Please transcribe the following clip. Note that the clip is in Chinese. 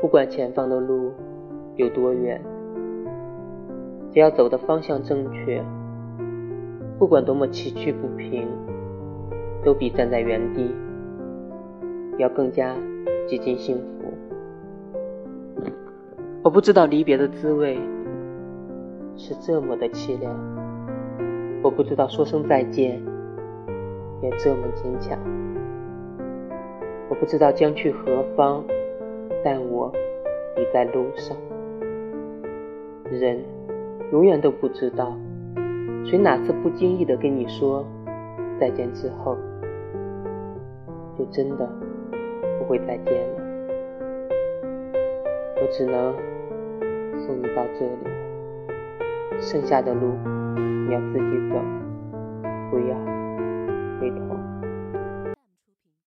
不管前方的路有多远，只要走的方向正确，不管多么崎岖不平，都比站在原地要更加接近幸福。我不知道离别的滋味是这么的凄凉，我不知道说声再见也这么坚强。我不知道将去何方，但我已在路上。人永远都不知道，谁哪次不经意的跟你说再见之后，就真的不会再见了。我只能送你到这里，剩下的路你要自己走，不要回头。